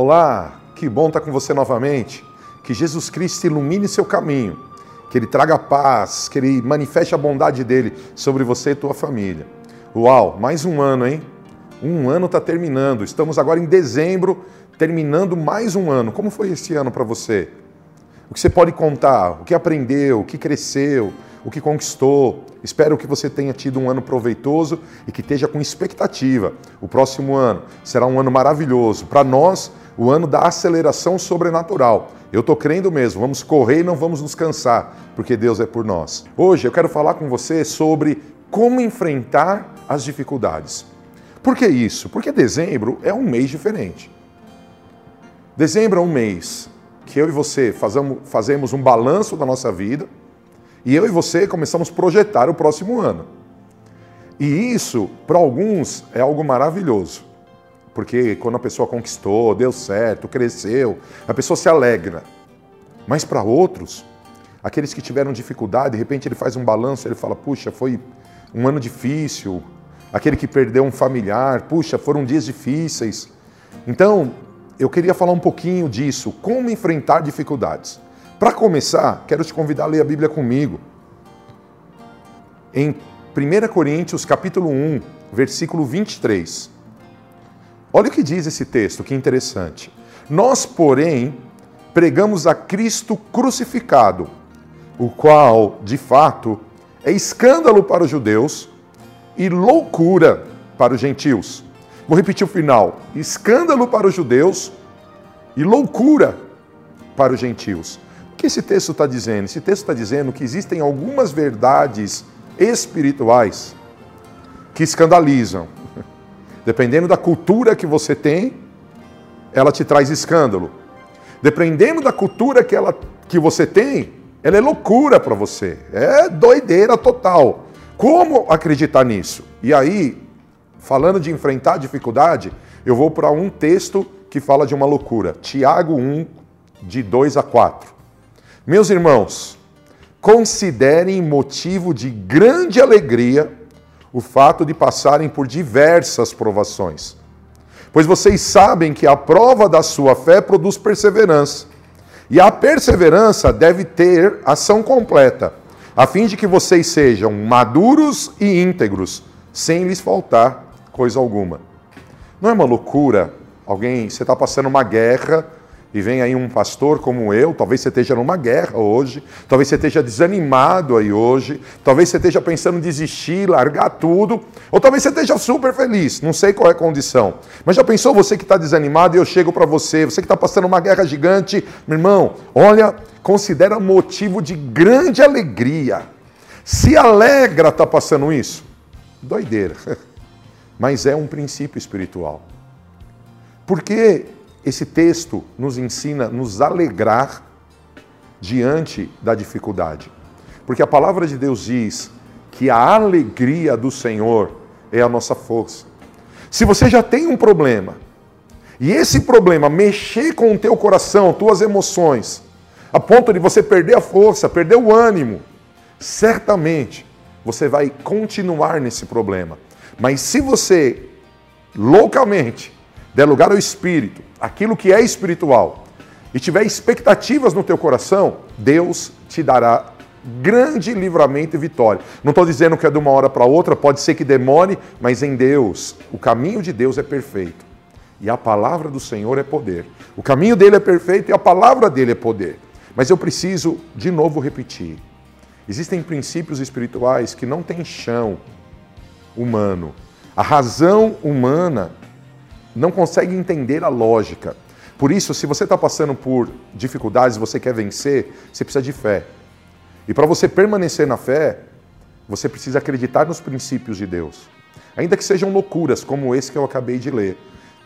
Olá, que bom estar com você novamente. Que Jesus Cristo ilumine seu caminho, que Ele traga paz, que Ele manifeste a bondade dele sobre você e tua família. Uau, mais um ano, hein? Um ano está terminando. Estamos agora em dezembro, terminando mais um ano. Como foi esse ano para você? O que você pode contar? O que aprendeu? O que cresceu? O que conquistou? Espero que você tenha tido um ano proveitoso e que esteja com expectativa. O próximo ano será um ano maravilhoso. Para nós, o ano da aceleração sobrenatural. Eu estou crendo mesmo, vamos correr e não vamos nos cansar, porque Deus é por nós. Hoje eu quero falar com você sobre como enfrentar as dificuldades. Por que isso? Porque dezembro é um mês diferente. Dezembro é um mês que eu e você fazemos um balanço da nossa vida e eu e você começamos a projetar o próximo ano. E isso, para alguns, é algo maravilhoso. Porque quando a pessoa conquistou, deu certo, cresceu, a pessoa se alegra. Mas para outros, aqueles que tiveram dificuldade, de repente ele faz um balanço, ele fala: puxa, foi um ano difícil. Aquele que perdeu um familiar, puxa, foram dias difíceis. Então, eu queria falar um pouquinho disso, como enfrentar dificuldades. Para começar, quero te convidar a ler a Bíblia comigo. Em 1 Coríntios, capítulo 1, versículo 23. Olha o que diz esse texto, que interessante. Nós, porém, pregamos a Cristo crucificado, o qual, de fato, é escândalo para os judeus e loucura para os gentios. Vou repetir o final: escândalo para os judeus e loucura para os gentios. O que esse texto está dizendo? Esse texto está dizendo que existem algumas verdades espirituais que escandalizam, Dependendo da cultura que você tem, ela te traz escândalo. Dependendo da cultura que, ela, que você tem, ela é loucura para você. É doideira total. Como acreditar nisso? E aí, falando de enfrentar dificuldade, eu vou para um texto que fala de uma loucura. Tiago 1, de 2 a 4. Meus irmãos, considerem motivo de grande alegria o fato de passarem por diversas provações. Pois vocês sabem que a prova da sua fé produz perseverança. E a perseverança deve ter ação completa, a fim de que vocês sejam maduros e íntegros, sem lhes faltar coisa alguma. Não é uma loucura alguém, você está passando uma guerra e vem aí um pastor como eu, talvez você esteja numa guerra hoje, talvez você esteja desanimado aí hoje, talvez você esteja pensando em desistir, largar tudo, ou talvez você esteja super feliz, não sei qual é a condição. Mas já pensou você que está desanimado e eu chego para você, você que está passando uma guerra gigante, meu irmão, olha, considera motivo de grande alegria. Se alegra está passando isso? Doideira. Mas é um princípio espiritual. Porque esse texto nos ensina a nos alegrar diante da dificuldade. Porque a palavra de Deus diz que a alegria do Senhor é a nossa força. Se você já tem um problema, e esse problema mexer com o teu coração, tuas emoções, a ponto de você perder a força, perder o ânimo, certamente você vai continuar nesse problema. Mas se você loucamente der lugar ao Espírito, aquilo que é espiritual, e tiver expectativas no teu coração, Deus te dará grande livramento e vitória. Não estou dizendo que é de uma hora para outra, pode ser que demore, mas em Deus, o caminho de Deus é perfeito. E a palavra do Senhor é poder. O caminho dele é perfeito e a palavra dele é poder. Mas eu preciso de novo repetir. Existem princípios espirituais que não têm chão humano. A razão humana não consegue entender a lógica. Por isso, se você está passando por dificuldades você quer vencer, você precisa de fé. E para você permanecer na fé, você precisa acreditar nos princípios de Deus. Ainda que sejam loucuras, como esse que eu acabei de ler.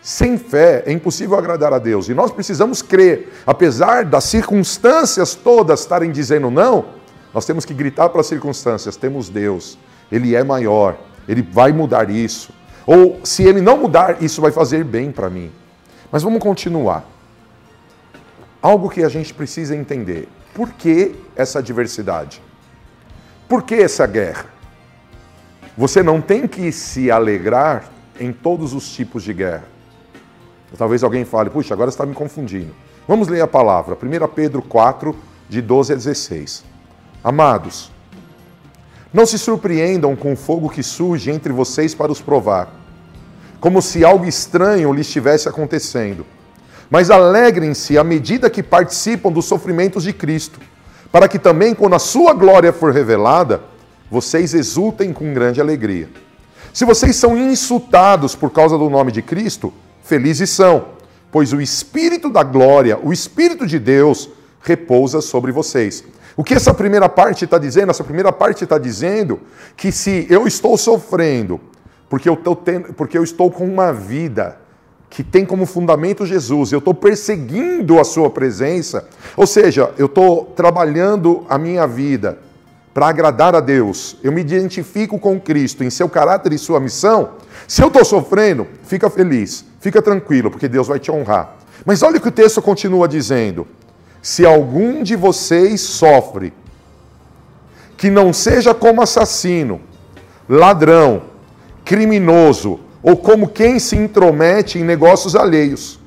Sem fé é impossível agradar a Deus. E nós precisamos crer. Apesar das circunstâncias todas estarem dizendo não, nós temos que gritar para as circunstâncias: temos Deus, Ele é maior, Ele vai mudar isso. Ou se ele não mudar, isso vai fazer bem para mim. Mas vamos continuar. Algo que a gente precisa entender. Por que essa diversidade? Por que essa guerra? Você não tem que se alegrar em todos os tipos de guerra. Talvez alguém fale, puxa, agora está me confundindo. Vamos ler a palavra. 1 Pedro 4, de 12 a 16. Amados, não se surpreendam com o fogo que surge entre vocês para os provar, como se algo estranho lhe estivesse acontecendo. Mas alegrem-se à medida que participam dos sofrimentos de Cristo, para que também, quando a sua glória for revelada, vocês exultem com grande alegria. Se vocês são insultados por causa do nome de Cristo, felizes são, pois o Espírito da glória, o Espírito de Deus, repousa sobre vocês. O que essa primeira parte está dizendo? Essa primeira parte está dizendo que se eu estou sofrendo, porque eu, tendo, porque eu estou com uma vida que tem como fundamento Jesus, eu estou perseguindo a sua presença, ou seja, eu estou trabalhando a minha vida para agradar a Deus, eu me identifico com Cristo em seu caráter e sua missão, se eu estou sofrendo, fica feliz, fica tranquilo, porque Deus vai te honrar. Mas olha o que o texto continua dizendo se algum de vocês sofre, que não seja como assassino, ladrão, criminoso ou como quem se intromete em negócios alheios.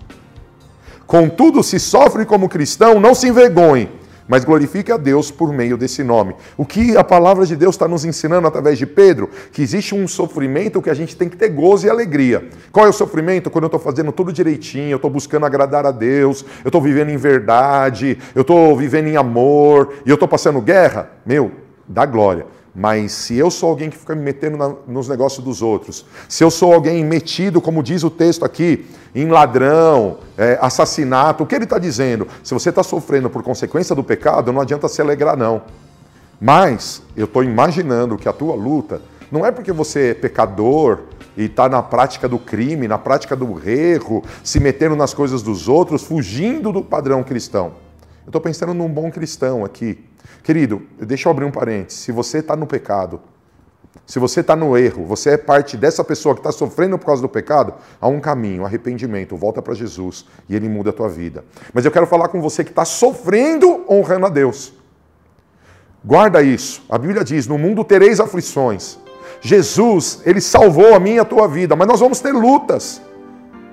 Contudo, se sofre como cristão, não se envergonhe mas glorifique a Deus por meio desse nome. O que a palavra de Deus está nos ensinando através de Pedro? Que existe um sofrimento que a gente tem que ter gozo e alegria. Qual é o sofrimento? Quando eu estou fazendo tudo direitinho, eu estou buscando agradar a Deus, eu estou vivendo em verdade, eu estou vivendo em amor, e eu estou passando guerra, meu, dá glória. Mas se eu sou alguém que fica me metendo na, nos negócios dos outros, se eu sou alguém metido, como diz o texto aqui, em ladrão, é, assassinato, o que ele está dizendo? Se você está sofrendo por consequência do pecado, não adianta se alegrar, não. Mas eu estou imaginando que a tua luta não é porque você é pecador e está na prática do crime, na prática do erro, se metendo nas coisas dos outros, fugindo do padrão cristão. Eu estou pensando num bom cristão aqui Querido, deixa eu abrir um parênteses. Se você está no pecado, se você está no erro, você é parte dessa pessoa que está sofrendo por causa do pecado, há um caminho, arrependimento, volta para Jesus e ele muda a tua vida. Mas eu quero falar com você que está sofrendo honrando a Deus. Guarda isso. A Bíblia diz: no mundo tereis aflições. Jesus, ele salvou a minha e a tua vida, mas nós vamos ter lutas.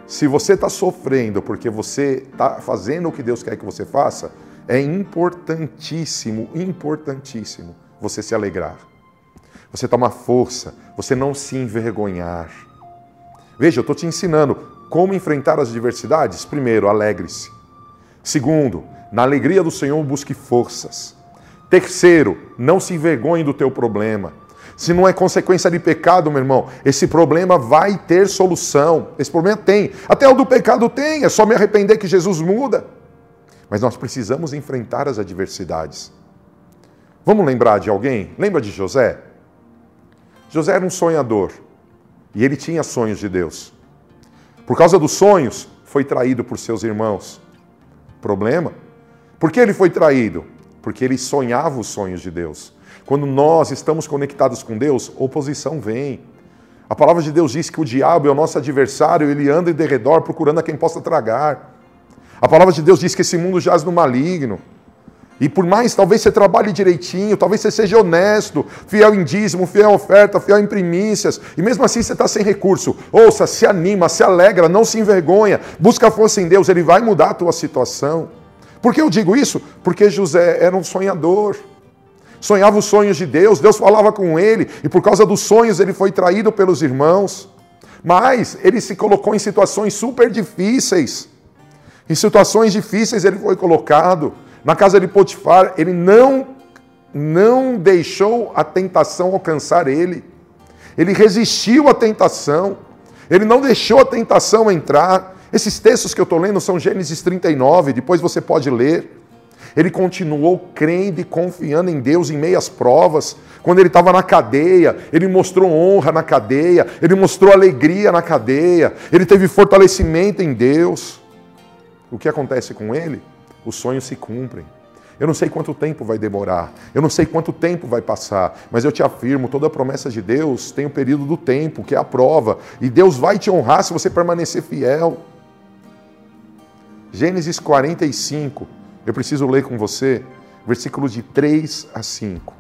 Se você está sofrendo porque você está fazendo o que Deus quer que você faça, é importantíssimo, importantíssimo você se alegrar. Você tomar força, você não se envergonhar. Veja, eu estou te ensinando como enfrentar as adversidades. Primeiro, alegre-se. Segundo, na alegria do Senhor, busque forças. Terceiro, não se envergonhe do teu problema. Se não é consequência de pecado, meu irmão, esse problema vai ter solução. Esse problema tem. Até o do pecado tem, é só me arrepender que Jesus muda. Mas nós precisamos enfrentar as adversidades. Vamos lembrar de alguém? Lembra de José? José era um sonhador e ele tinha sonhos de Deus. Por causa dos sonhos, foi traído por seus irmãos. Problema? Por que ele foi traído? Porque ele sonhava os sonhos de Deus. Quando nós estamos conectados com Deus, oposição vem. A palavra de Deus diz que o diabo é o nosso adversário, ele anda em derredor procurando a quem possa tragar. A palavra de Deus diz que esse mundo jaz no maligno. E por mais, talvez você trabalhe direitinho, talvez você seja honesto, fiel em dízimo, fiel em oferta, fiel em primícias, e mesmo assim você está sem recurso. Ouça, se anima, se alegra, não se envergonha, busca força em Deus, Ele vai mudar a tua situação. Por que eu digo isso? Porque José era um sonhador. Sonhava os sonhos de Deus, Deus falava com ele, e por causa dos sonhos ele foi traído pelos irmãos. Mas ele se colocou em situações super difíceis. Em situações difíceis ele foi colocado. Na casa de Potifar, ele não, não deixou a tentação alcançar ele. Ele resistiu à tentação. Ele não deixou a tentação entrar. Esses textos que eu estou lendo são Gênesis 39, depois você pode ler. Ele continuou crendo e confiando em Deus em meias provas. Quando ele estava na cadeia, ele mostrou honra na cadeia, ele mostrou alegria na cadeia, ele teve fortalecimento em Deus o que acontece com ele? Os sonhos se cumprem. Eu não sei quanto tempo vai demorar, eu não sei quanto tempo vai passar, mas eu te afirmo: toda promessa de Deus tem o um período do tempo, que é a prova, e Deus vai te honrar se você permanecer fiel. Gênesis 45, eu preciso ler com você, versículos de 3 a 5.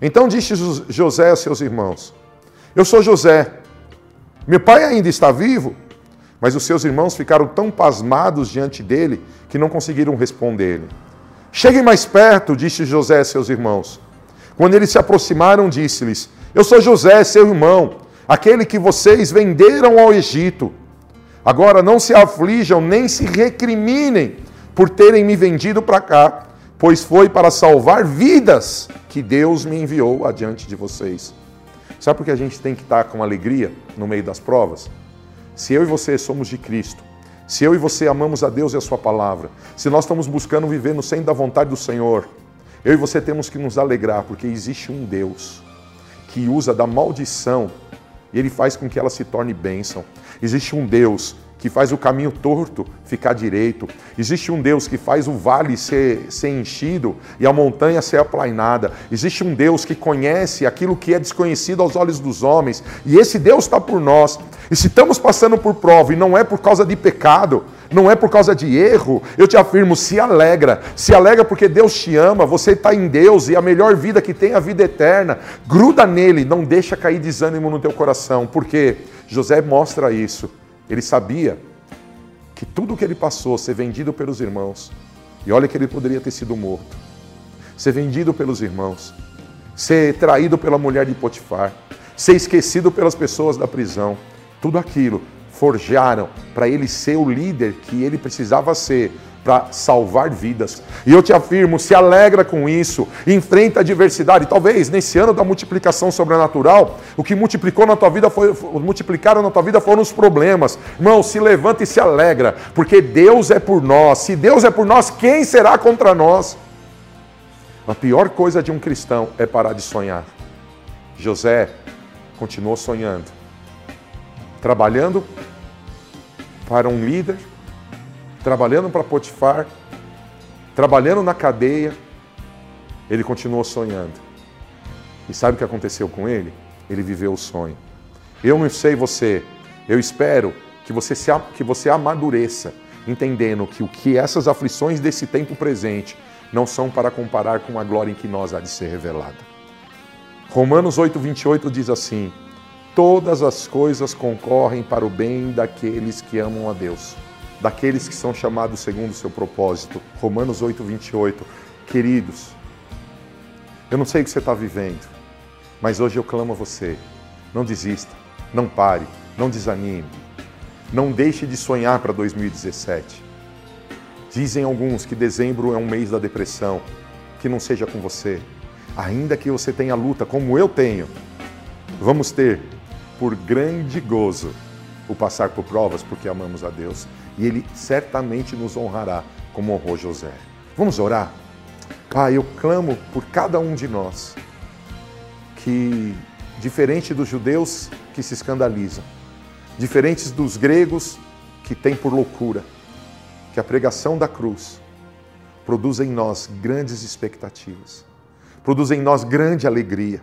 Então disse José a seus irmãos: Eu sou José, meu pai ainda está vivo? Mas os seus irmãos ficaram tão pasmados diante dele que não conseguiram responder-lhe. Cheguem mais perto, disse José a seus irmãos. Quando eles se aproximaram, disse-lhes: Eu sou José, seu irmão, aquele que vocês venderam ao Egito. Agora não se aflijam nem se recriminem por terem me vendido para cá, pois foi para salvar vidas que Deus me enviou adiante de vocês. Sabe por que a gente tem que estar com alegria no meio das provas? Se eu e você somos de Cristo, se eu e você amamos a Deus e a Sua palavra, se nós estamos buscando viver no centro da vontade do Senhor, eu e você temos que nos alegrar, porque existe um Deus que usa da maldição e Ele faz com que ela se torne bênção. Existe um Deus que faz o caminho torto ficar direito. Existe um Deus que faz o vale ser, ser enchido e a montanha ser aplainada. Existe um Deus que conhece aquilo que é desconhecido aos olhos dos homens. E esse Deus está por nós. E se estamos passando por prova e não é por causa de pecado, não é por causa de erro, eu te afirmo, se alegra. Se alegra porque Deus te ama, você está em Deus e a melhor vida que tem é a vida eterna. Gruda nele, não deixa cair desânimo no teu coração, porque José mostra isso. Ele sabia que tudo o que ele passou, ser vendido pelos irmãos, e olha que ele poderia ter sido morto, ser vendido pelos irmãos, ser traído pela mulher de Potifar, ser esquecido pelas pessoas da prisão, tudo aquilo forjaram para ele ser o líder que ele precisava ser para salvar vidas. E eu te afirmo, se alegra com isso, enfrenta a adversidade. Talvez nesse ano da multiplicação sobrenatural, o que multiplicou na tua vida foi multiplicaram na tua vida foram os problemas. Irmão, se levanta e se alegra, porque Deus é por nós. Se Deus é por nós, quem será contra nós? A pior coisa de um cristão é parar de sonhar. José continuou sonhando, trabalhando para um líder trabalhando para Potifar, trabalhando na cadeia, ele continuou sonhando. E sabe o que aconteceu com ele? Ele viveu o sonho. Eu não sei você, eu espero que você, se, que você amadureça, entendendo que o que essas aflições desse tempo presente não são para comparar com a glória em que nós há de ser revelada. Romanos 8, 28 diz assim: Todas as coisas concorrem para o bem daqueles que amam a Deus daqueles que são chamados segundo o seu propósito. Romanos 8, 28. Queridos, eu não sei o que você está vivendo, mas hoje eu clamo a você. Não desista, não pare, não desanime. Não deixe de sonhar para 2017. Dizem alguns que dezembro é um mês da depressão. Que não seja com você. Ainda que você tenha luta, como eu tenho, vamos ter, por grande gozo, o passar por provas, porque amamos a Deus e Ele certamente nos honrará como honrou José. Vamos orar? Pai, eu clamo por cada um de nós que, diferente dos judeus que se escandalizam, diferentes dos gregos que têm por loucura, que a pregação da cruz produza em nós grandes expectativas, produza em nós grande alegria.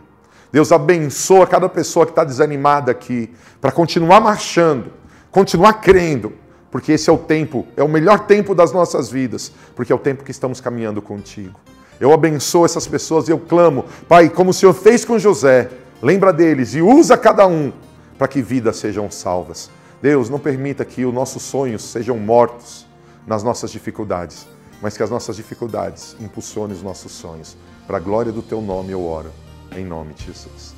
Deus abençoa cada pessoa que está desanimada aqui para continuar marchando, continuar crendo, porque esse é o tempo, é o melhor tempo das nossas vidas, porque é o tempo que estamos caminhando contigo. Eu abençoo essas pessoas e eu clamo, Pai, como o Senhor fez com José, lembra deles e usa cada um para que vidas sejam salvas. Deus, não permita que os nossos sonhos sejam mortos nas nossas dificuldades, mas que as nossas dificuldades impulsionem os nossos sonhos. Para a glória do teu nome eu oro, em nome de Jesus.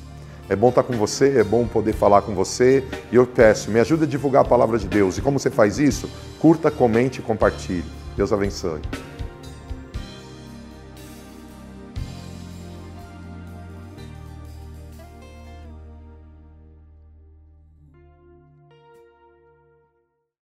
É bom estar com você, é bom poder falar com você. E eu peço, me ajude a divulgar a palavra de Deus. E como você faz isso? Curta, comente e compartilhe. Deus abençoe.